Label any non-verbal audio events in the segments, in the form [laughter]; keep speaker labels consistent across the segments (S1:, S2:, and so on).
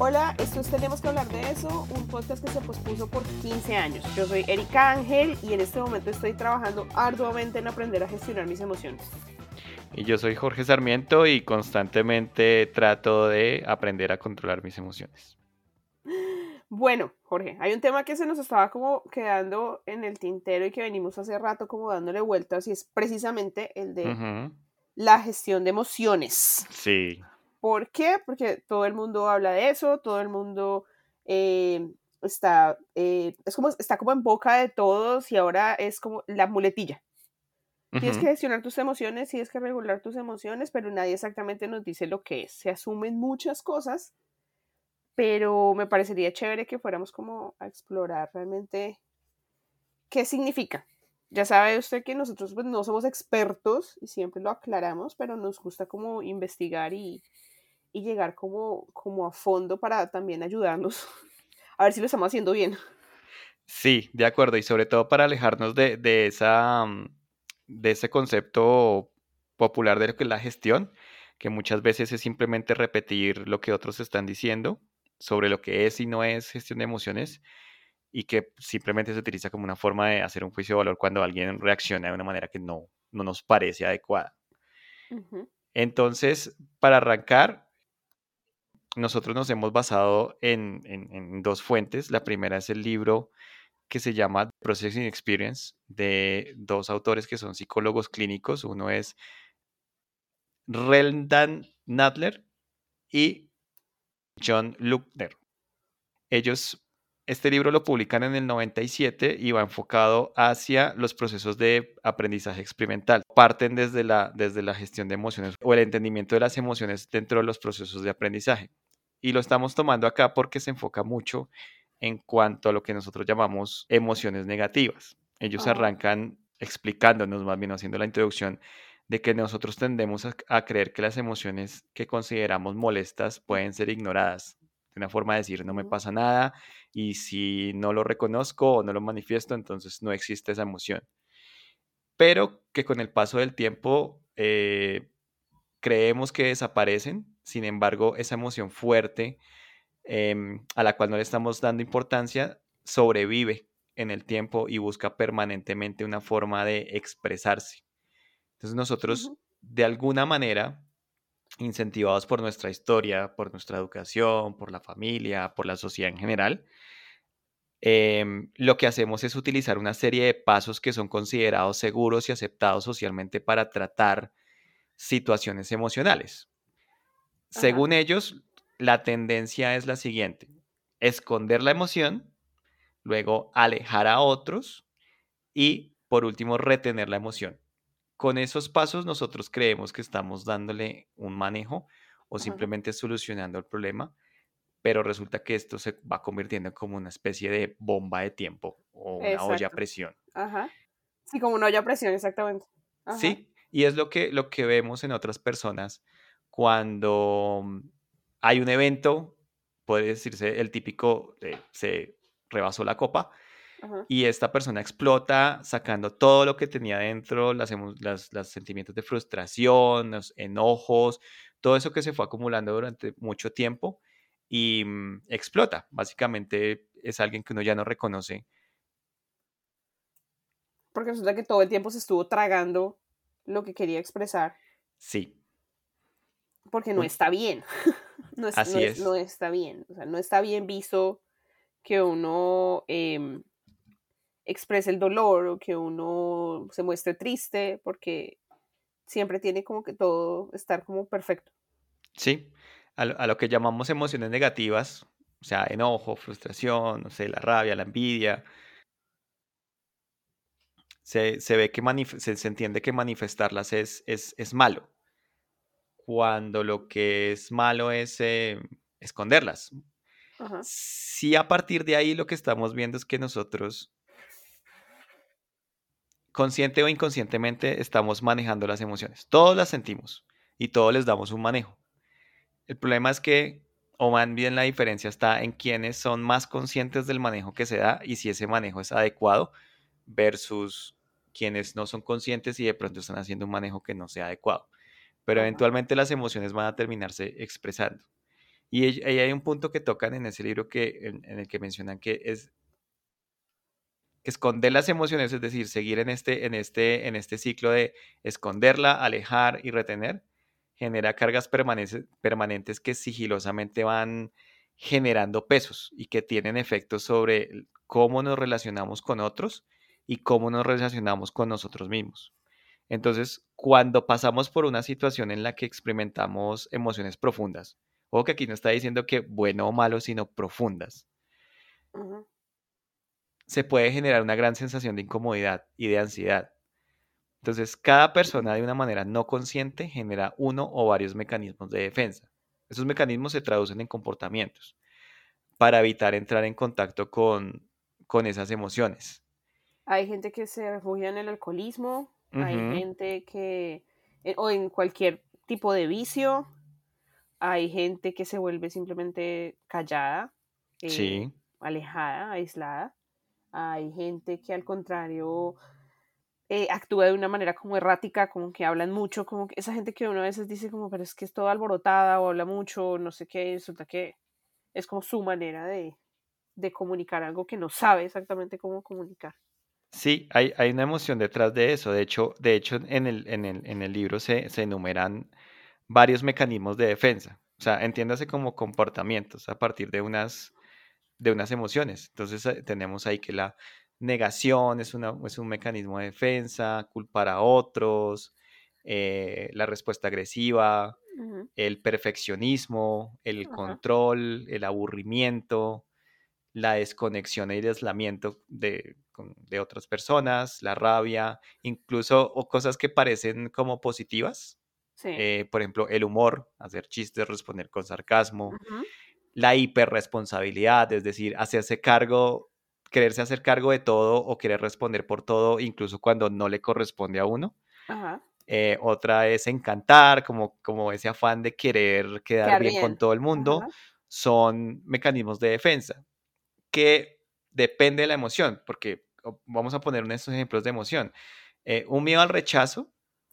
S1: Hola, esto es Tenemos que hablar de eso, un podcast que se pospuso por 15 años. Yo soy Erika Ángel y en este momento estoy trabajando arduamente en aprender a gestionar mis emociones.
S2: Y yo soy Jorge Sarmiento y constantemente trato de aprender a controlar mis emociones.
S1: Bueno, Jorge, hay un tema que se nos estaba como quedando en el tintero y que venimos hace rato como dándole vueltas y es precisamente el de la gestión de emociones.
S2: Sí.
S1: ¿Por qué? Porque todo el mundo habla de eso, todo el mundo eh, está, eh, es como, está como en boca de todos y ahora es como la muletilla. Tienes que gestionar tus emociones, tienes que regular tus emociones, pero nadie exactamente nos dice lo que es. Se asumen muchas cosas, pero me parecería chévere que fuéramos como a explorar realmente qué significa. Ya sabe usted que nosotros pues, no somos expertos y siempre lo aclaramos, pero nos gusta como investigar y, y llegar como, como a fondo para también ayudarnos [laughs] a ver si lo estamos haciendo bien.
S2: Sí, de acuerdo, y sobre todo para alejarnos de, de, esa, mm, de ese concepto popular de lo que es la gestión, que muchas veces es simplemente repetir lo que otros están diciendo sobre lo que es y no es gestión de emociones y que simplemente se utiliza como una forma de hacer un juicio de valor cuando alguien reacciona de una manera que no, no nos parece adecuada. Entonces, para arrancar, nosotros nos hemos basado en, dos fuentes. La primera es el libro que se llama Processing Experience de dos autores que son psicólogos clínicos. Uno es Reldan Nadler y John Luckner. Ellos, este libro lo publican en el 97 y va enfocado hacia los procesos de aprendizaje experimental. Parten desde la, desde la gestión de emociones o el entendimiento de las emociones dentro de los procesos de aprendizaje y lo estamos tomando acá porque se enfoca mucho en cuanto a lo que nosotros llamamos emociones negativas. Ellos arrancan explicándonos, más bien haciendo la introducción, de que nosotros tendemos a, creer que las emociones que consideramos molestas pueden ser ignoradas. De una forma de decir, no me pasa nada y si no lo reconozco o no lo manifiesto, entonces no existe esa emoción. Pero que con el paso del tiempo eh, creemos que desaparecen sin embargo, esa emoción fuerte em, a la cual no le estamos dando importancia sobrevive en el tiempo y busca permanentemente una forma de expresarse. Entonces nosotros, de alguna manera, incentivados por nuestra historia, por nuestra educación, por la familia, por la sociedad en general, em, lo que hacemos es utilizar una serie de pasos que son considerados seguros y aceptados socialmente para tratar situaciones emocionales. Según ellos, la tendencia es la siguiente, esconder la emoción, luego alejar a otros y por último retener la emoción. Con esos pasos nosotros creemos que estamos dándole un manejo o simplemente solucionando el problema, pero resulta que esto se va convirtiendo como una especie de bomba de tiempo o una olla a presión.
S1: Ajá. Sí, como una olla a presión, exactamente.
S2: Sí, y es lo que, lo que vemos en otras personas cuando mm, hay un evento, puede decirse el típico, se rebasó la copa, y esta persona explota sacando todo lo que tenía dentro, los sentimientos de frustración, los enojos, todo eso que se fue acumulando durante mucho tiempo y mm, explota. Básicamente es alguien que uno ya no reconoce.
S1: Porque resulta que todo el tiempo se estuvo tragando lo que quería expresar.
S2: Sí
S1: porque no está bien. [laughs] no,
S2: Así es,
S1: no, está bien. O sea, no está bien visto que uno em, exprese el dolor o que uno se muestre triste porque siempre tiene como que todo estar como perfecto.
S2: Sí, a lo, que llamamos emociones negativas, o sea, enojo, frustración, no sé, la rabia, la envidia. Se, ve que se, entiende que manifestarlas es, es, es malo cuando lo que es malo es eh, esconderlas. Si a partir de ahí lo que estamos viendo es que nosotros, consciente o inconscientemente, estamos manejando las emociones. Todos las sentimos y todos les damos un manejo. El problema es que o más bien la diferencia está en quienes son más conscientes del manejo que se da y si ese manejo es adecuado versus quienes no son conscientes y de pronto están haciendo un manejo que no sea adecuado. Pero eventualmente las emociones van a terminarse expresando. Y ahí hay un punto que tocan en ese libro que, en, el que mencionan que es esconder las emociones, es decir, seguir en este, en este, en este ciclo de esconderla, alejar y retener, genera cargas permanentes, que sigilosamente van generando pesos y que tienen efectos sobre cómo nos relacionamos con otros y cómo nos relacionamos con nosotros mismos. Entonces, cuando pasamos por una situación en la que experimentamos emociones profundas, o que aquí no está diciendo que bueno o malo, sino profundas, se puede generar una gran sensación de incomodidad y de ansiedad. Entonces, cada persona de una manera no consciente genera uno o varios mecanismos de defensa. Esos mecanismos se traducen en comportamientos para evitar entrar en contacto con, esas emociones.
S1: Hay gente que se refugia en el alcoholismo, hay gente que, eh, o en cualquier tipo de vicio, hay gente que se vuelve simplemente callada, eh, alejada, aislada, hay gente que al contrario eh, actúa de una manera como errática, como que hablan mucho, como que esa gente que uno a veces dice como, pero es que es toda alborotada o habla mucho, no sé qué, resulta que es como su manera de, comunicar algo que no sabe exactamente cómo comunicar.
S2: Sí, hay, hay, una emoción detrás de eso. De hecho, de hecho en, el, en, el, en el libro se, se, enumeran varios mecanismos de defensa. O sea, entiéndase como comportamientos a partir de unas, de unas emociones. Entonces eh, tenemos ahí que la negación es, una, es un mecanismo de defensa, culpar a otros, eh, la respuesta agresiva, el perfeccionismo, el control, el aburrimiento, la desconexión y el aislamiento de, otras personas, la rabia, incluso o cosas que parecen como positivas. Eh, por ejemplo, el humor, hacer chistes, responder con sarcasmo, la hiperresponsabilidad, es decir, hacerse cargo quererse hacer cargo de todo o querer responder por todo, incluso cuando no le corresponde a uno. Eh, otra es encantar, como, como ese afán de querer quedar, bien, con todo el mundo. Son mecanismos de defensa que depende de la emoción, porque vamos a poner unos ejemplos de emoción. Eh, un miedo al rechazo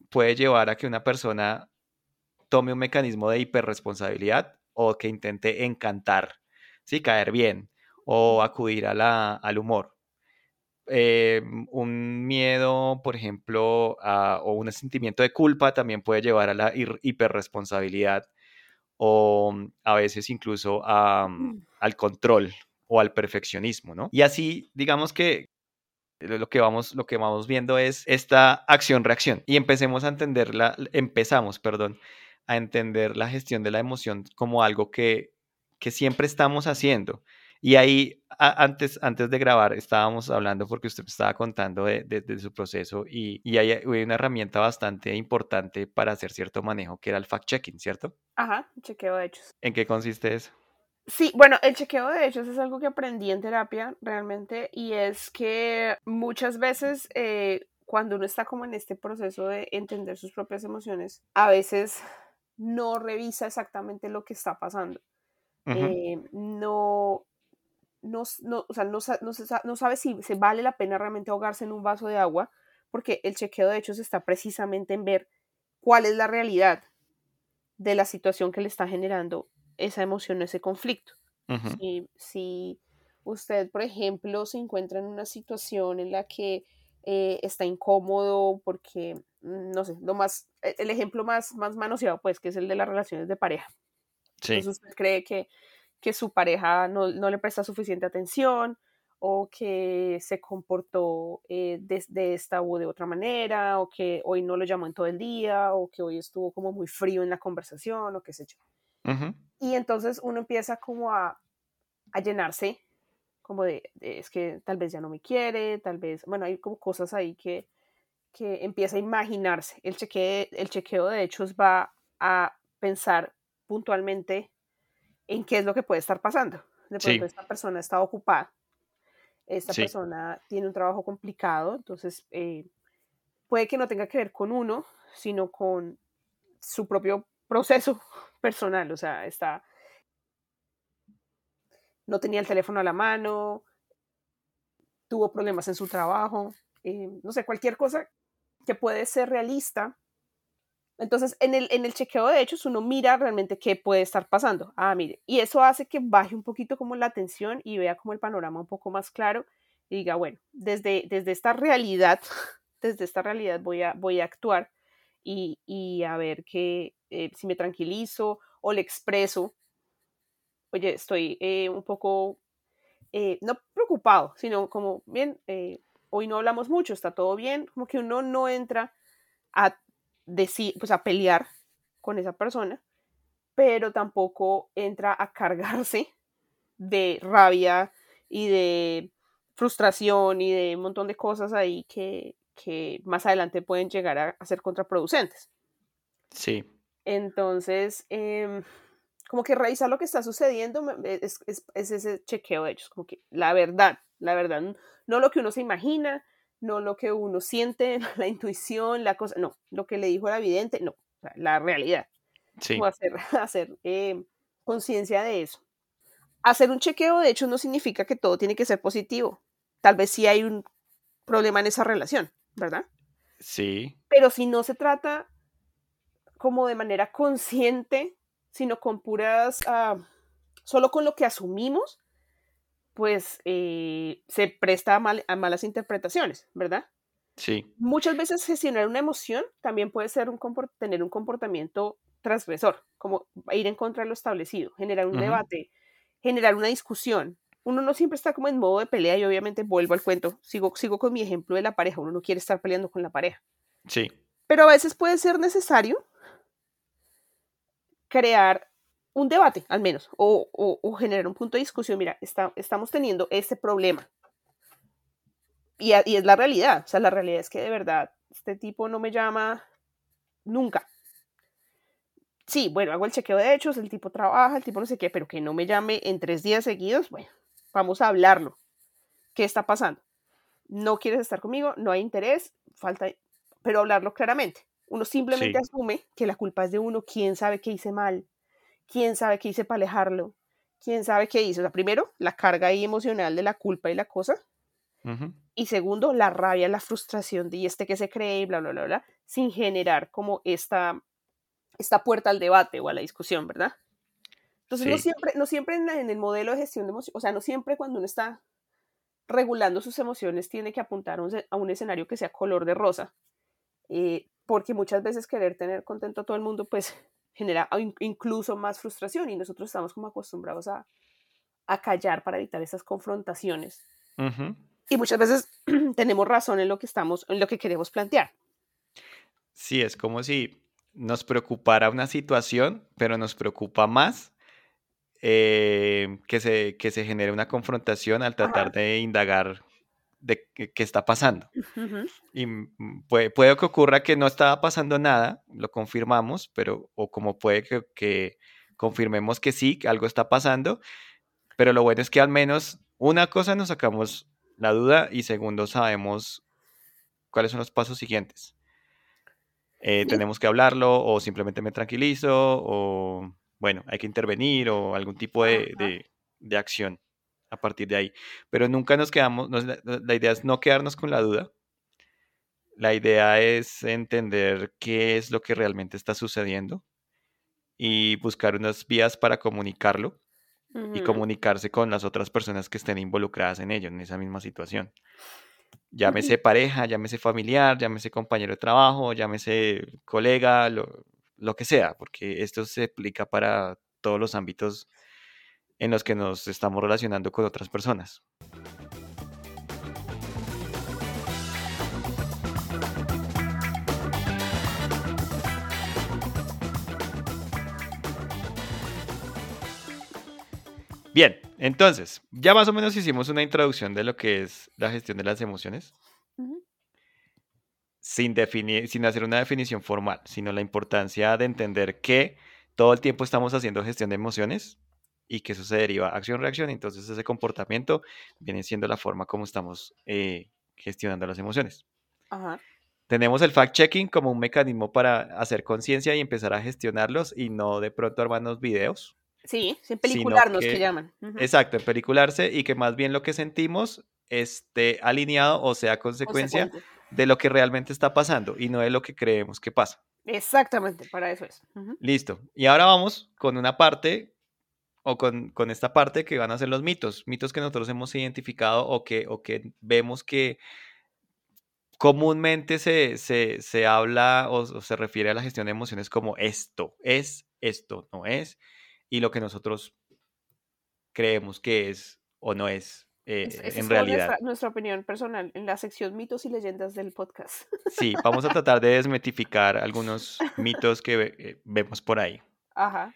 S2: puede llevar a que una persona tome un mecanismo de hiperresponsabilidad o que intente encantar, ¿sí? caer bien o acudir a la, al humor. Eh, un miedo, por ejemplo, o un sentimiento de culpa también puede llevar a la hiperresponsabilidad o mm, a veces incluso mm, al control o al perfeccionismo, ¿no? Y así, digamos que lo que vamos, lo que vamos viendo es esta acción-reacción y empecemos a entenderla, empezamos, perdón, a entender la gestión de la emoción como algo que, que siempre estamos haciendo y ahí, antes, antes de grabar, estábamos hablando porque usted estaba contando de, su proceso y, y hay, una herramienta bastante importante para hacer cierto manejo, que era el fact-checking, ¿cierto?
S1: Ajá, chequeo de hechos.
S2: ¿En qué consiste eso?
S1: Sí, bueno, el chequeo de hechos es algo que aprendí en terapia realmente y es que muchas veces eh, cuando uno está como en este proceso de entender sus propias emociones, a veces no revisa exactamente lo que está pasando. Eh, no, no, no, o sea, no, no, sabe si se vale la pena realmente ahogarse en un vaso de agua, porque el chequeo de hechos está precisamente en ver cuál es la realidad de la situación que le está generando esa emoción, ese conflicto. si, usted, por ejemplo, se encuentra en una situación en la que eh, está incómodo porque, no sé, lo más, e, el ejemplo más, más manoseado, pues, que es el de las relaciones de pareja. Entonces usted cree que que su pareja no, le presta suficiente atención o que se comportó eh, de, esta u de otra manera, o que hoy no lo llamó en todo el día, o que hoy estuvo como muy frío en la conversación, o qué sé yo. Y entonces uno empieza como a, llenarse, como de, es que tal vez ya no me quiere, tal vez, bueno, hay como cosas ahí que, que empieza a imaginarse. El, cheque, el chequeo de hechos va a pensar puntualmente en qué es lo que puede estar pasando. De pronto esta persona está ocupada, esta persona tiene un trabajo complicado, entonces eh, puede que no tenga que ver con uno, sino con su propio proceso [laughs] personal, o sea, está... no tenía el teléfono a la mano, tuvo problemas en su trabajo, eh, no sé, cualquier cosa que puede ser realista. Entonces, en el, en el chequeo de hechos, uno mira realmente qué puede estar pasando. Ah, mire, y eso hace que baje un poquito como la tensión y vea como el panorama un poco más claro y diga, bueno, desde, desde esta realidad, [laughs] desde esta realidad voy a, voy a actuar y, y a ver que eh, si me tranquilizo o le expreso, oye, estoy eh, un poco, eh, no preocupado, sino como, bien, hoy no hablamos mucho, está todo bien, como que uno no entra a decir, pues a pelear con esa persona, pero tampoco entra a cargarse de rabia y de frustración y de un montón de cosas ahí que, que más adelante pueden llegar a, ser contraproducentes.
S2: Sí.
S1: Entonces, em, como que revisar lo que está sucediendo es, es, ese chequeo de ellos, como que la verdad, la verdad, no lo que uno se imagina, no lo que uno siente, [laughs] la intuición, la cosa, no, lo que le dijo el evidente, no, la realidad.
S2: Sí.
S1: Como hacer, [laughs] hacer em, conciencia de eso. Hacer un chequeo de hecho no significa que todo tiene que ser positivo. Tal vez sí hay un problema en esa relación, ¿verdad?
S2: Sí.
S1: Pero si no se trata como de manera consciente, sino con puras, ah, solo con lo que asumimos, pues eh, se presta a, malas interpretaciones, ¿verdad?
S2: Sí.
S1: Muchas veces gestionar una emoción también puede ser un tener un comportamiento transgresor, como ir en contra de lo establecido, generar un debate, generar una discusión. Uno no siempre está como en modo de pelea y obviamente vuelvo al cuento, sigo, sigo con mi ejemplo de la pareja, uno no quiere estar peleando con la pareja.
S2: Sí.
S1: Pero a veces puede ser necesario crear un debate, al menos, o, generar un punto de discusión. Mira, estamos teniendo este problema. Y, y, es la realidad. O sea, la realidad es que de verdad, este tipo no me llama nunca. Sí, bueno, hago el chequeo de hechos, el tipo trabaja, el tipo no sé qué, pero que no me llame en tres días seguidos, bueno, vamos a hablarlo. ¿Qué está pasando? No quieres estar conmigo, no hay interés, falta, pero hablarlo claramente. Uno simplemente asume que la culpa es de uno, quién sabe qué hice mal, quién sabe qué hice para alejarlo, quién sabe qué hizo. O sea, primero, la carga ahí emocional de la culpa y la cosa. Y segundo, la rabia, la frustración de y este que se cree y bla, bla, bla, bla, sin generar como esta, esta puerta al debate o a la discusión, ¿verdad? Entonces, no siempre, no siempre en, el modelo de gestión de emociones, o sea, no siempre cuando uno está regulando sus emociones tiene que apuntar a un, escenario que sea color de rosa. Eh, porque muchas veces querer tener contento a todo el mundo, pues [laughs] genera incluso más frustración y nosotros estamos como acostumbrados a, a callar para evitar esas confrontaciones. Y muchas veces [clears throat] tenemos razón en lo que estamos, en lo que queremos plantear.
S2: Sí, es como si nos preocupara una situación, pero nos preocupa más eh, que, se, que se genere una confrontación al tratar de indagar de qué está pasando. Y puede, puede, que ocurra que no estaba pasando nada, lo confirmamos, pero o como puede que, que, confirmemos que sí, que algo está pasando, pero lo bueno es que al menos una cosa nos sacamos la duda y segundo sabemos cuáles son los pasos siguientes. Eh, tenemos que hablarlo o simplemente me tranquilizo o bueno, hay que intervenir o algún tipo de, de, de acción a partir de ahí. Pero nunca nos quedamos, la, idea es no quedarnos con la duda. La idea es entender qué es lo que realmente está sucediendo y buscar unas vías para comunicarlo y comunicarse con las otras personas que estén involucradas en ello, en esa misma situación. Llámese pareja, llámese familiar, llámese compañero de trabajo, llámese colega, lo, lo que sea, porque esto se aplica para todos los ámbitos en los que nos estamos relacionando con otras personas. Bien, entonces, ya más o menos hicimos una introducción de lo que es la gestión de las emociones. sin, definir, sin hacer una definición formal, sino la importancia de entender que todo el tiempo estamos haciendo gestión de emociones y que eso se deriva acción-reacción. Entonces ese comportamiento viene siendo la forma como estamos eh, gestionando las emociones. Tenemos el fact-checking como un mecanismo para hacer conciencia y empezar a gestionarlos y no de pronto armarnos videos
S1: Sí, sin pelicularnos que, llaman.
S2: Exacto, en pelicularse y que más bien lo que sentimos esté alineado o sea consecuencia de lo que realmente está pasando y no de lo que creemos que pasa.
S1: Exactamente, para eso es.
S2: Listo. Y ahora vamos con una parte o con, con, esta parte que van a ser los mitos, mitos que nosotros hemos identificado o que, o que vemos que comúnmente se, se, se habla o, se refiere a la gestión de emociones como esto es, esto no es, y lo que nosotros creemos que es o no es eh, en realidad.
S1: Nuestra, nuestra, opinión personal en la sección mitos y leyendas del podcast.
S2: Sí, vamos a tratar de desmitificar algunos [laughs] mitos que eh, vemos por ahí.
S1: Ajá.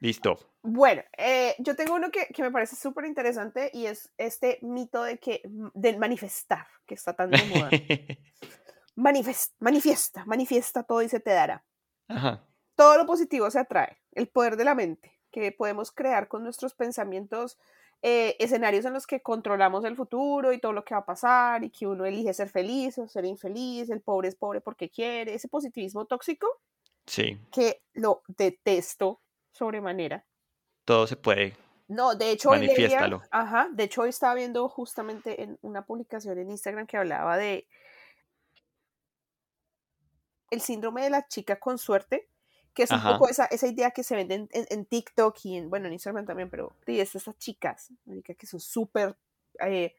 S2: Listo.
S1: Bueno, eh, yo tengo uno que, me parece súper interesante y es este mito de que, del manifestar, que está tan de moda. [laughs] manifiesta, manifiesta todo y se te dará. Todo lo positivo se atrae, el poder de la mente, que podemos crear con nuestros pensamientos eh, escenarios en los que controlamos el futuro y todo lo que va a pasar y que uno elige ser feliz o ser infeliz, el pobre es pobre porque quiere, ese positivismo tóxico.
S2: Sí.
S1: Que lo detesto sobremanera.
S2: Todo se puede.
S1: No, de hecho, hoy ajá, de hecho hoy estaba viendo justamente en una publicación en Instagram que hablaba de el síndrome de la chica con suerte, que es un poco esa, esa idea que se vende en, TikTok y en, bueno, en Instagram también, pero sí, es esas chicas, que son súper eh,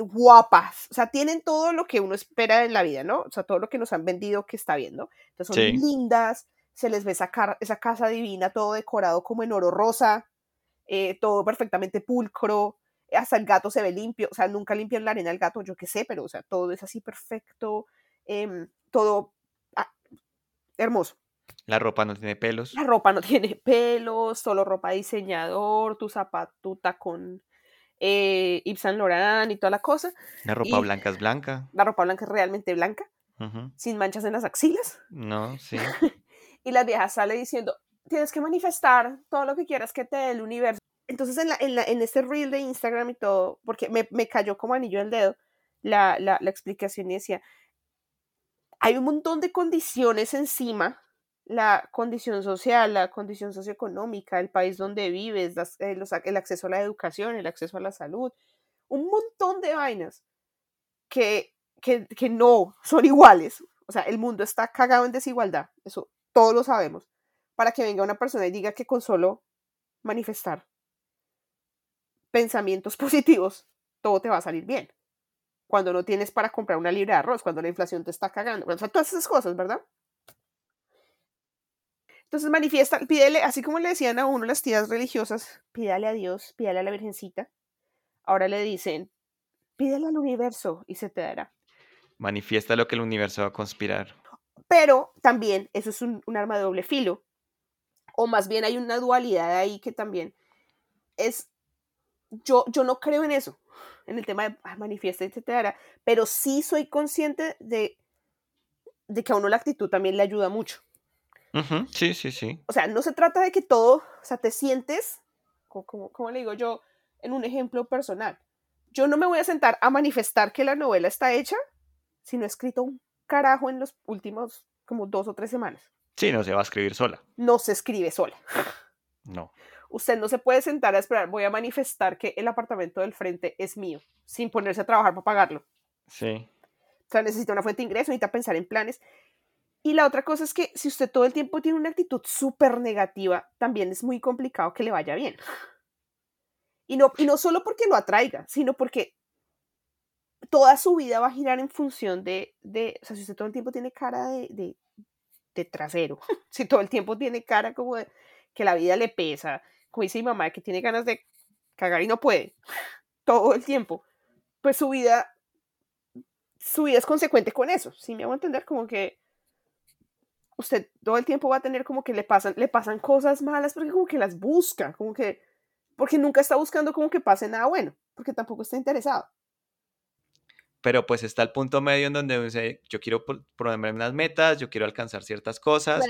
S1: guapas, o sea, tienen todo lo que uno espera en la vida, ¿no? O sea, todo lo que nos han vendido que está viendo. Entonces son lindas, se les ve esa, esa casa divina, todo decorado como en oro rosa, eh, todo perfectamente pulcro, hasta el gato se ve limpio, o sea, nunca limpian la arena al gato, yo qué sé, pero, o sea, todo es así perfecto, em, todo ah, hermoso.
S2: La ropa no tiene pelos.
S1: La ropa no [laughs] tiene pelos, solo ropa diseñador, tu zapato, tu tacón eh, Yves Saint Laurent y toda la cosa.
S2: La ropa blanca es blanca.
S1: La ropa blanca es realmente blanca, sin manchas en las axilas.
S2: No, sí. [laughs]
S1: y la vieja sale diciendo, tienes que manifestar todo lo que quieras que te dé el universo. Entonces en, la, en, la, en este reel de Instagram y todo, porque me, me cayó como anillo el dedo la, la, la explicación y decía, hay un montón de condiciones encima la condición social, la condición socioeconómica, el país donde vives, eh, el acceso a la educación, el acceso a la salud, un montón de vainas que, que, que, no son iguales. O sea, el mundo está cagado en desigualdad, eso todos lo sabemos, para que venga una persona y diga que con solo manifestar pensamientos [laughs] positivos, todo te va a salir bien. Cuando no tienes para comprar una libra de arroz, cuando la inflación te está cagando, o sea, todas esas cosas, ¿verdad? Entonces manifiesta, pídele, así como le decían a uno las tías religiosas, pídale a Dios, pídale a la Virgencita. Ahora le dicen, pídele al universo y se te dará.
S2: Manifiesta lo que el universo va a conspirar.
S1: Pero también eso es un, arma de doble filo. O más bien hay una dualidad ahí que también es, yo, yo no creo en eso, en el tema de ah, manifiesta, etcétera, pero sí soy consciente de, de que a uno la actitud también le ayuda mucho.
S2: Sí, sí, sí.
S1: O sea, no se trata de que todo, o sea, te sientes, como, como le digo yo, en un ejemplo personal. Yo no me voy a sentar a manifestar que la novela está hecha si no he escrito un carajo en los últimos como dos o tres semanas.
S2: Sí, no se va a escribir sola.
S1: No se escribe sola. [laughs]
S2: No.
S1: Usted no se puede sentar a esperar, voy a manifestar que el apartamento del frente es mío, sin ponerse a trabajar para pagarlo.
S2: Sí.
S1: O sea, necesita una fuente de ingreso, necesita pensar en planes. Y la otra cosa es que si usted todo el tiempo tiene una actitud súper negativa, también es muy complicado que le vaya bien. Y no, y no solo porque lo atraiga, sino porque toda su vida va a girar en función de, de o sea, si usted todo el tiempo tiene cara de, de, trasero, [laughs] si todo el tiempo tiene cara como de que la vida le pesa, como dice mi mamá, que tiene ganas de cagar y no puede, [laughs] todo el tiempo, pues su vida, su vida es consecuente con eso, ¿sí me hago entender? Como que usted todo el tiempo va a tener como que le pasan, le pasan cosas malas porque como que las busca, como que, porque nunca está buscando como que pase nada bueno, porque tampoco está interesado
S2: pero pues está el punto medio en donde dice, yo quiero ponerme unas metas, yo quiero alcanzar ciertas cosas,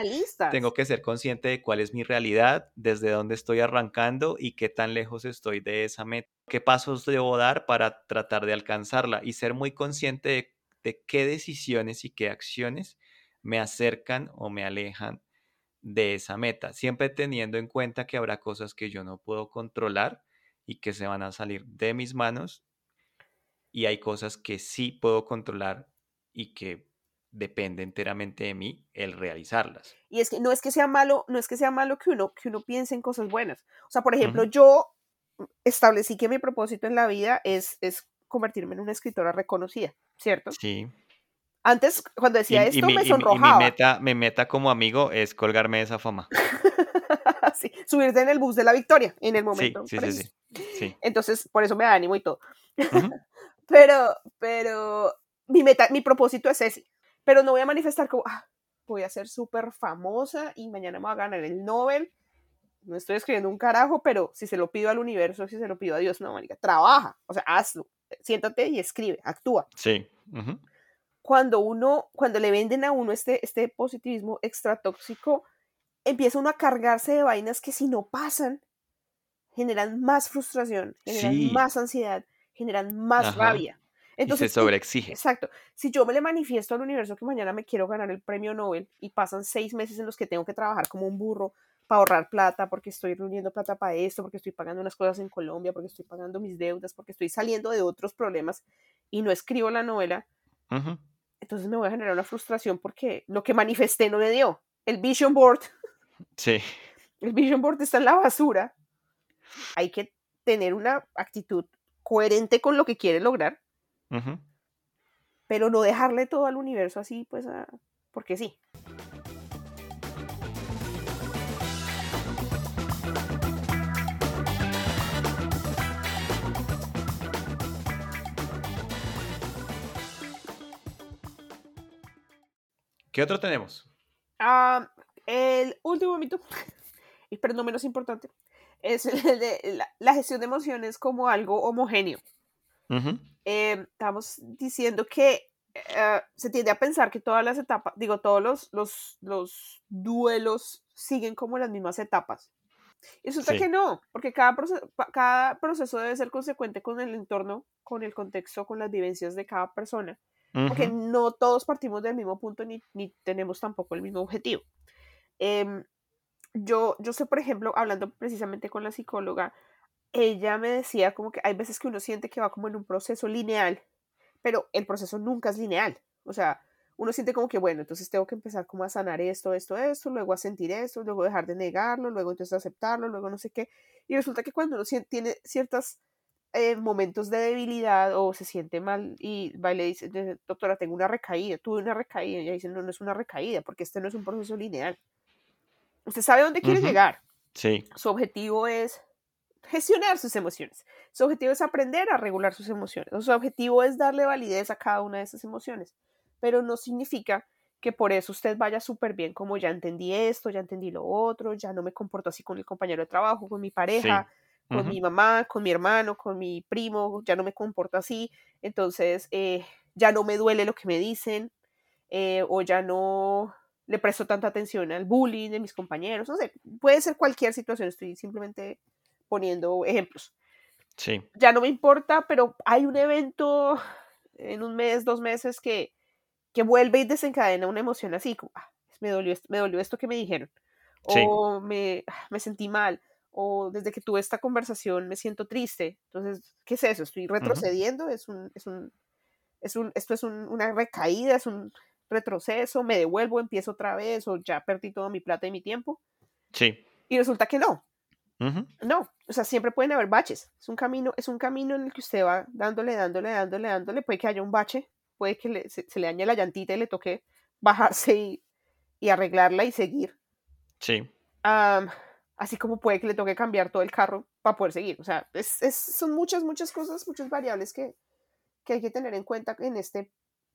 S2: tengo que ser consciente de cuál es mi realidad, desde dónde estoy arrancando y qué tan lejos estoy de esa meta, qué pasos debo dar para tratar de alcanzarla y ser muy consciente de, de qué decisiones y qué acciones me acercan o me alejan de esa meta, siempre teniendo en cuenta que habrá cosas que yo no puedo controlar y que se van a salir de mis manos y hay cosas que sí puedo controlar y que depende enteramente de mí el realizarlas.
S1: Y es que no es que sea malo, no es que sea malo que uno, que uno piense en cosas buenas. O sea, por ejemplo, yo establecí que mi propósito en la vida es, es convertirme en una escritora reconocida, ¿cierto?
S2: Sí.
S1: Antes, cuando decía esto, me sonrojaba.
S2: Y mi meta, mi meta como amigo es colgarme de esa fama. [laughs]
S1: sí, subirte en el bus de la victoria en el momento.
S2: Sí, sí, sí, sí,
S1: Entonces, por eso me da ánimo y todo. [laughs] pero, pero mi meta, mi propósito es ese. Pero no voy a manifestar como, ah, voy a ser súper famosa y mañana me voy a ganar el Nobel. No estoy escribiendo un carajo, pero si se lo pido al universo, si se lo pido a Dios, no, marica, trabaja, o sea, hazlo, siéntate y escribe, actúa.
S2: Sí.
S1: Cuando uno, cuando le venden a uno este, este positivismo extra tóxico, empieza uno a cargarse de vainas que si no pasan, generan más frustración, generan más ansiedad, generan más rabia.
S2: Entonces, y se sobreexige.
S1: Exacto. Si yo me le manifiesto al universo que mañana me quiero ganar el premio Nobel y pasan seis meses en los que tengo que trabajar como un burro para ahorrar plata, porque estoy reuniendo plata para esto, porque estoy pagando unas cosas en Colombia, porque estoy pagando mis deudas, porque estoy saliendo de otros problemas y no escribo la novela, entonces me voy a generar una frustración porque lo que manifesté no me dio. El vision board.
S2: Sí. [laughs]
S1: El vision board está en la basura. Hay que tener una actitud coherente con lo que quiere lograr pero no dejarle todo al universo así, pues, porque sí.
S2: ¿Qué otro tenemos?
S1: Ah, el último mito, [laughs] pero no menos importante, es el de la gestión de emociones como algo homogéneo. Em, estamos diciendo que eh, se tiende a pensar que todas las etapas, digo, todos los, los, los duelos siguen como las mismas etapas. Y resulta que no, porque cada proceso, cada proceso debe ser consecuente con el entorno, con el contexto, con las vivencias de cada persona, porque no todos partimos del mismo punto ni, ni tenemos tampoco el mismo objetivo. Em, yo, yo sé, por ejemplo, hablando precisamente con la psicóloga, ella me decía como que hay veces que uno siente que va como en un proceso lineal, pero el proceso nunca es lineal. O sea, uno siente como que, bueno, entonces tengo que empezar como a sanar esto, esto, esto, luego a sentir esto, luego dejar de negarlo, luego entonces aceptarlo, luego no sé qué. Y resulta que cuando uno tiene ciertos eh, momentos de debilidad o se siente mal y va y le dice, doctora, tengo una recaída, tuve una recaída, y ella dice, no, no es una recaída, porque este no es un proceso lineal. Usted sabe dónde quiere llegar.
S2: Sí.
S1: Su objetivo es gestionar sus emociones. Su objetivo es aprender a regular sus emociones. Su objetivo es darle validez a cada una de esas emociones. Pero no significa que por eso usted vaya súper bien, como ya entendí esto, ya entendí lo otro, ya no me comporto así con el compañero de trabajo, con mi pareja, con mi mamá, con mi hermano, con mi primo, ya no me comporto así, entonces eh, ya no me duele lo que me dicen, eh, o ya no le presto tanta atención al bullying de mis compañeros, no sé, puede ser cualquier situación, estoy simplemente poniendo ejemplos.
S2: Sí.
S1: Ya no me importa, pero hay un evento en un mes, dos meses que, que vuelve y desencadena una emoción así, como, ah, me, dolió, me dolió esto que me dijeron, o me, ah, me sentí mal, o desde que tuve esta conversación me siento triste. Entonces, ¿qué es eso? ¿Estoy retrocediendo? ¿Es un, es un, es un, ¿Esto es una recaída? ¿Es un retroceso? ¿Me devuelvo? ¿Empiezo otra vez? ¿O ya perdí toda mi plata y mi tiempo?
S2: Sí.
S1: Y resulta que no, no, o sea, siempre pueden haber baches. Es un camino, es un camino en el que usted va dándole, dándole, dándole, dándole. Puede que haya un bache, puede que se, le dañe la llantita y le toque [laughs] bajarse y, arreglarla y seguir.
S2: Sí.
S1: así como puede que le toque cambiar todo el carro para poder seguir. O sea, es, son muchas, muchas cosas, muchas variables que, hay que tener en cuenta en este,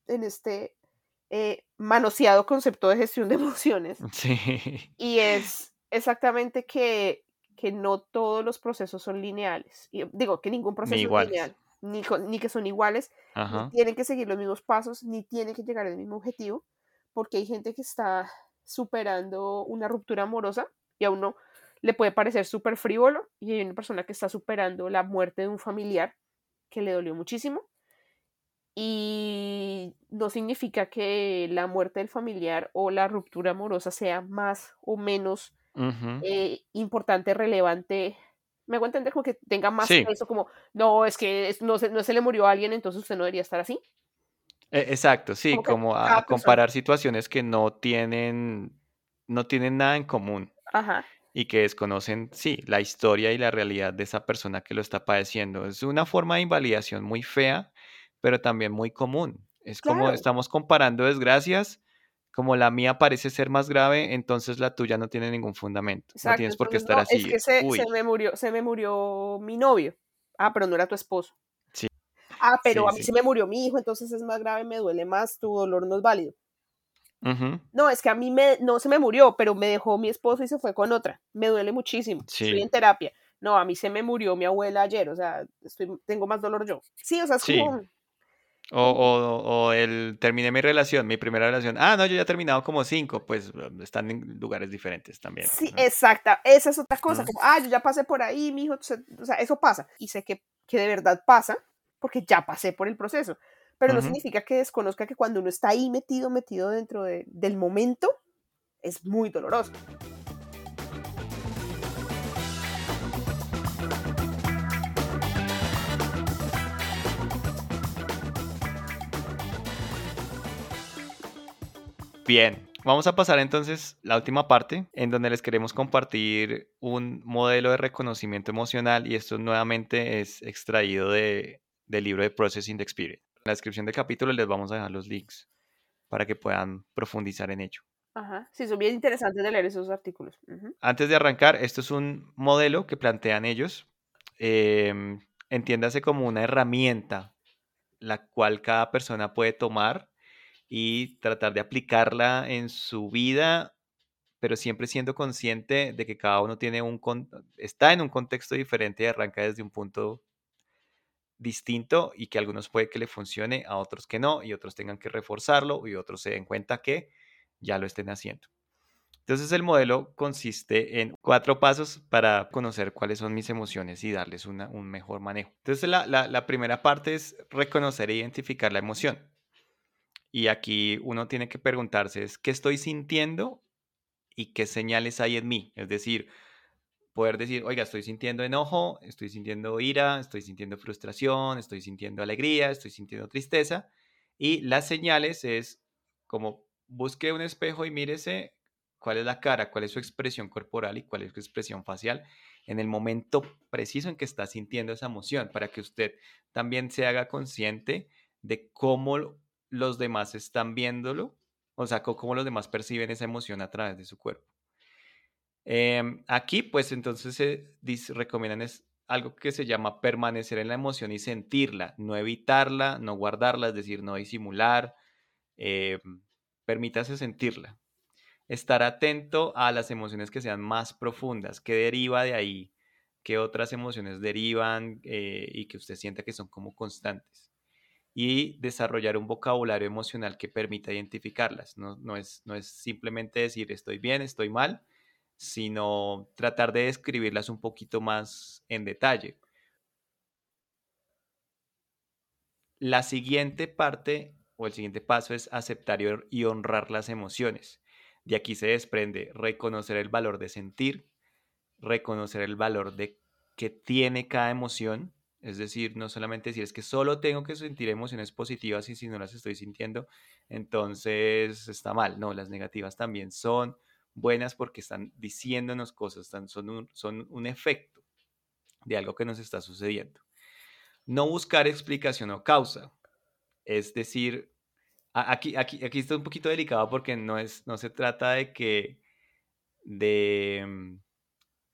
S1: en este eh, manoseado concepto de gestión de [laughs] emociones.
S2: Sí.
S1: Y es exactamente que que no todos los procesos son lineales. Y digo que ningún proceso es lineal, ni, ni, que son iguales, ni tienen que seguir los mismos pasos, ni tienen que llegar al mismo objetivo, porque hay gente que está superando una ruptura amorosa y a uno le puede parecer súper frívolo, y hay una persona que está superando la muerte de un familiar que le dolió muchísimo. Y no significa que la muerte del familiar o la ruptura amorosa sea más o menos eh, importante, relevante. Me hago entender como que tenga más peso, como, no, es que no se, no se le murió a alguien, entonces usted no debería estar así.
S2: E, exacto, sí, como, a, comparar situaciones que no tienen, no tienen nada en común. Y que desconocen, sí, la historia y la realidad de esa persona que lo está padeciendo. Es una forma de invalidación muy fea, pero también muy común. Es como estamos comparando desgracias, como la mía parece ser más grave, entonces la tuya no tiene ningún fundamento. no tienes por qué estar así.
S1: Es que se, me murió, se me murió mi novio. Ah, pero no era tu esposo. Sí. Ah, pero a mí se me murió mi hijo, entonces es más grave, me duele más, tu dolor no es válido. No, es que a mí me, no se me murió, pero me dejó mi esposo y se fue con otra. Me duele muchísimo. Estoy en terapia. No, a mí se me murió mi abuela ayer, o sea, estoy, tengo más dolor yo. Sí, o sea, es como
S2: o, o, o, el terminé mi relación, mi primera relación. Ah, no, yo ya he terminado como cinco, pues um, están en lugares diferentes también.
S1: Sí, exacta. Esa es otra cosa, como, ah, yo ya pasé por ahí, mi hijo, o sea, eso pasa. Y sé que, que de verdad pasa, porque ya pasé por el proceso. Pero no significa que desconozca que cuando uno está ahí metido, metido dentro de, del momento, es muy doloroso.
S2: Bien, vamos a pasar entonces la última parte en donde les queremos compartir un modelo de reconocimiento emocional y esto nuevamente es extraído de, del libro de Processing the Experience. En la descripción del capítulo les vamos a dejar los links para que puedan profundizar en ello.
S1: Ajá, sí, son bien interesantes de leer esos artículos.
S2: Antes de arrancar, esto es un modelo que plantean ellos. Em, entiéndase como una herramienta la cual cada persona puede tomar y tratar de aplicarla en su vida, pero siempre siendo consciente de que cada uno tiene un está en un contexto diferente y arranca desde un punto distinto y que algunos puede que le funcione, a otros que no, y otros tengan que reforzarlo y otros se den cuenta que ya lo estén haciendo. Entonces el modelo consiste en cuatro pasos para conocer cuáles son mis emociones y darles un mejor manejo. Entonces la primera parte es reconocer e identificar la emoción. Y aquí uno tiene que preguntarse qué estoy sintiendo y qué señales hay en mí. Es decir, poder decir, oiga, estoy sintiendo enojo, estoy sintiendo ira, estoy sintiendo frustración, estoy sintiendo alegría, estoy sintiendo tristeza. Y las señales es como busque un espejo y mírese cuál es la cara, cuál es su expresión corporal y cuál es su expresión facial en el momento preciso en que está sintiendo esa emoción, para que usted también se haga consciente de cómo los demás están viéndolo, o sea, cómo los demás perciben esa emoción a través de su cuerpo. Em, aquí, pues entonces se recomiendan es algo que se llama permanecer en la emoción y sentirla, no evitarla, no guardarla, es decir, no disimular, em, permítase sentirla. Estar atento a las emociones que sean más profundas, qué deriva de ahí, qué otras emociones derivan eh, y que usted sienta que son como constantes y desarrollar un vocabulario emocional que permita identificarlas. No, es, no es simplemente decir estoy bien, estoy mal, sino tratar de describirlas un poquito más en detalle. La siguiente parte o el siguiente paso es aceptar y honrar las emociones. De aquí se desprende reconocer el valor de sentir, reconocer el valor de que tiene cada emoción es decir, no solamente decir es que solo tengo que sentir emociones positivas y si no las estoy sintiendo, entonces está mal. No, las negativas también son buenas porque están diciéndonos cosas, son, un, son un efecto de algo que nos está sucediendo. No buscar explicación o causa. Es decir, aquí, aquí, aquí está un poquito delicado porque no, es, no se trata de que, de,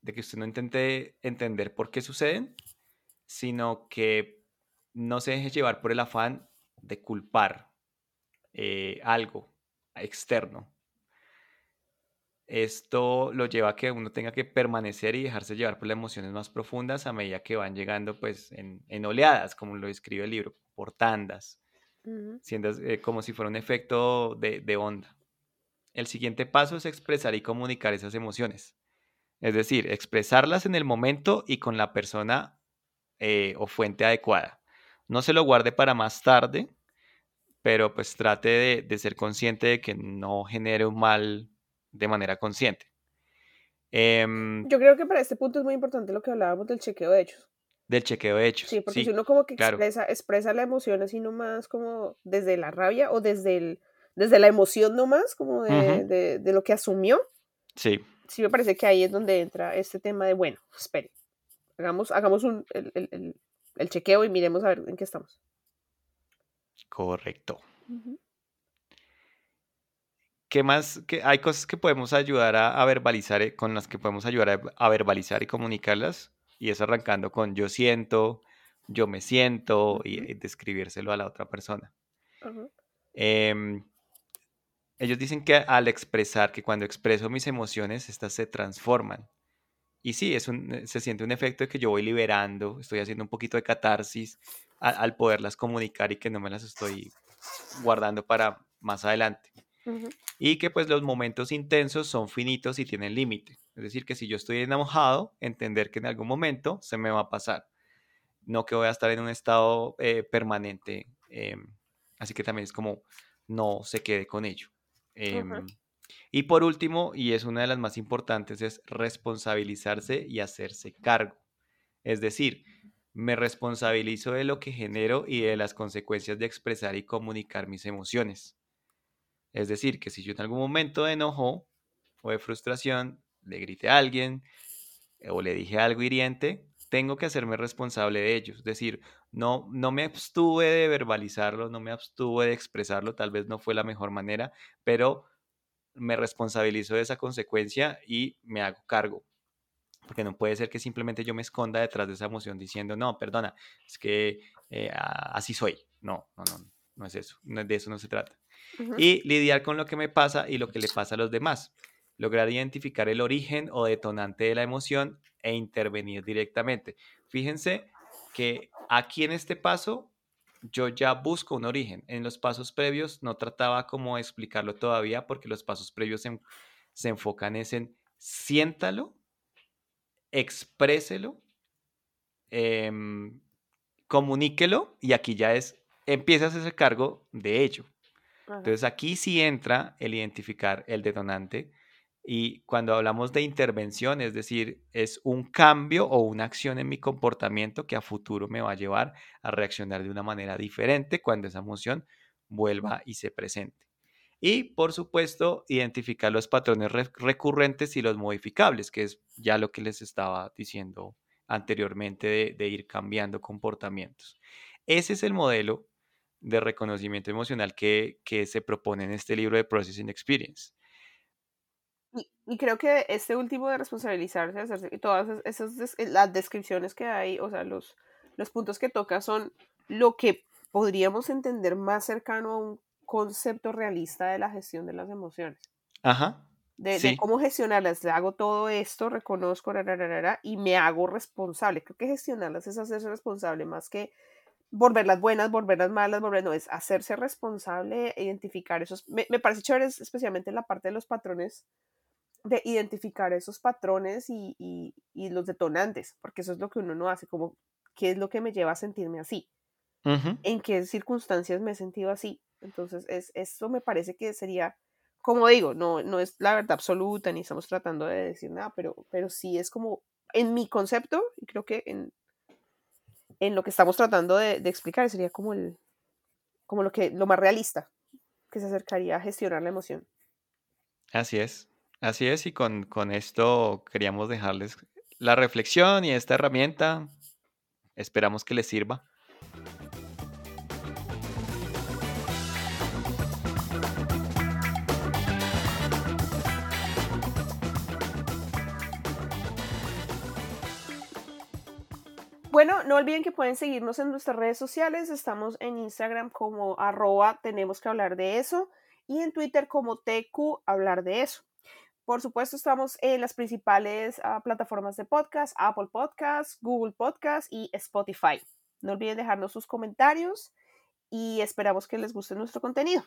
S2: de que usted no intente entender por qué suceden, sino que no se deje llevar por el afán de culpar eh, algo externo. Esto lo lleva a que uno tenga que permanecer y dejarse llevar por las emociones más profundas a medida que van llegando pues en, oleadas, como lo describe el libro, por tandas, siendo eh, como si fuera un efecto de, de onda. El siguiente paso es expresar y comunicar esas emociones. Es decir, expresarlas en el momento y con la persona eh, o fuente adecuada. No se lo guarde para más tarde, pero pues trate de, ser consciente de que no genere un mal de manera consciente.
S1: Em, Yo creo que para este punto es muy importante lo que hablábamos del chequeo de hechos.
S2: Del chequeo de hechos.
S1: Sí, porque si uno como que expresa, expresa la emoción así nomás como desde la rabia o desde, el, desde la emoción nomás, como de, de, lo que asumió.
S2: Sí.
S1: Sí me parece que ahí es donde entra este tema de, bueno, espere, hagamos, hagamos un, el, el, el chequeo y miremos a ver en qué estamos.
S2: Correcto. ¿Qué más? Que hay cosas que podemos ayudar a, verbalizar, eh, con las que podemos ayudar a, verbalizar y comunicarlas. Y es arrancando con yo siento, yo me siento y, describírselo a la otra persona. Em, ellos dicen que al expresar, que cuando expreso mis emociones, estas se transforman. Y sí, es un, eh, se siente un efecto de que yo voy liberando, estoy haciendo un poquito de catarsis al poderlas comunicar y que no me las estoy guardando para más adelante. Y que pues los momentos intensos son finitos y tienen límite. Es decir, que si yo estoy enojado, entender que en algún momento se me va a pasar. No que voy a estar en un estado eh, permanente. Em, así que también es como no se quede con ello. Y por último, y es una de las más importantes, es responsabilizarse y hacerse cargo. Es decir, me responsabilizo de lo que genero y de las consecuencias de expresar y comunicar mis emociones. Es decir, que si yo en algún momento de enojo o de frustración le grité a alguien eh, o le dije algo hiriente, tengo que hacerme responsable de ello. Es decir, no, no me abstuve de verbalizarlo, no me abstuve de expresarlo, tal vez no fue la mejor manera, pero me responsabilizo de esa consecuencia y me hago cargo porque no puede ser que simplemente yo me esconda detrás de esa emoción diciendo, no, perdona, es que eh, así soy. No, no, no, no es eso, de eso no se trata. Y lidiar con lo que me pasa y lo que le pasa a los demás. Lograr identificar el origen o detonante de la emoción e intervenir directamente. Fíjense que aquí en este paso yo ya busco un origen. En los pasos previos no trataba como explicarlo todavía porque los pasos previos se, se enfocan en siéntalo expréselo, em, comuníquelo y aquí ya es, empiezas ese cargo de ello. Entonces aquí sí entra el identificar el detonante y cuando hablamos de intervención, es decir, es un cambio o una acción en mi comportamiento que a futuro me va a llevar a reaccionar de una manera diferente cuando esa emoción vuelva y se presente. Y, por supuesto, identificar los patrones recurrentes y los modificables, que es ya lo que les estaba diciendo anteriormente de, ir cambiando comportamientos. Ese es el modelo de reconocimiento emocional que, se propone en este libro de Processing Experience.
S1: Y, creo que este último de responsabilizarse, hacerse, y todas esas las descripciones que hay, o sea, los, los puntos que toca son lo que podríamos entender más cercano a un concepto realista de la gestión de las emociones.
S2: Ajá.
S1: De, cómo gestionarlas. Hago todo esto, reconozco, y me hago responsable. Creo que gestionarlas es hacerse responsable más que volverlas buenas, volverlas malas, volver, no, es hacerse responsable, identificar esos. Me, parece chévere, especialmente en la parte de los patrones, de identificar esos patrones y, y, los detonantes, porque eso es lo que uno no hace, como, ¿qué es lo que me lleva a sentirme así? ¿En qué circunstancias me he sentido así? Entonces, es, eso me parece que sería, como digo, no, no es la verdad absoluta, ni estamos tratando de decir nada, pero, pero sí es como, en mi concepto, y creo que en, en lo que estamos tratando de, explicar, sería como, el, como lo, que, lo más realista que se acercaría a gestionar la emoción.
S2: Así es, así es, y con, con esto queríamos dejarles la reflexión y esta herramienta. Esperamos que les sirva.
S1: Bueno, no olviden que pueden seguirnos en nuestras redes sociales. Estamos en Instagram como arroba tenemos que hablar de eso y en Twitter como TQ hablar de eso. Por supuesto, estamos en las principales ah, plataformas de podcast, Apple Podcasts, Google Podcasts y Spotify. No olviden dejarnos sus comentarios y esperamos que les guste nuestro contenido.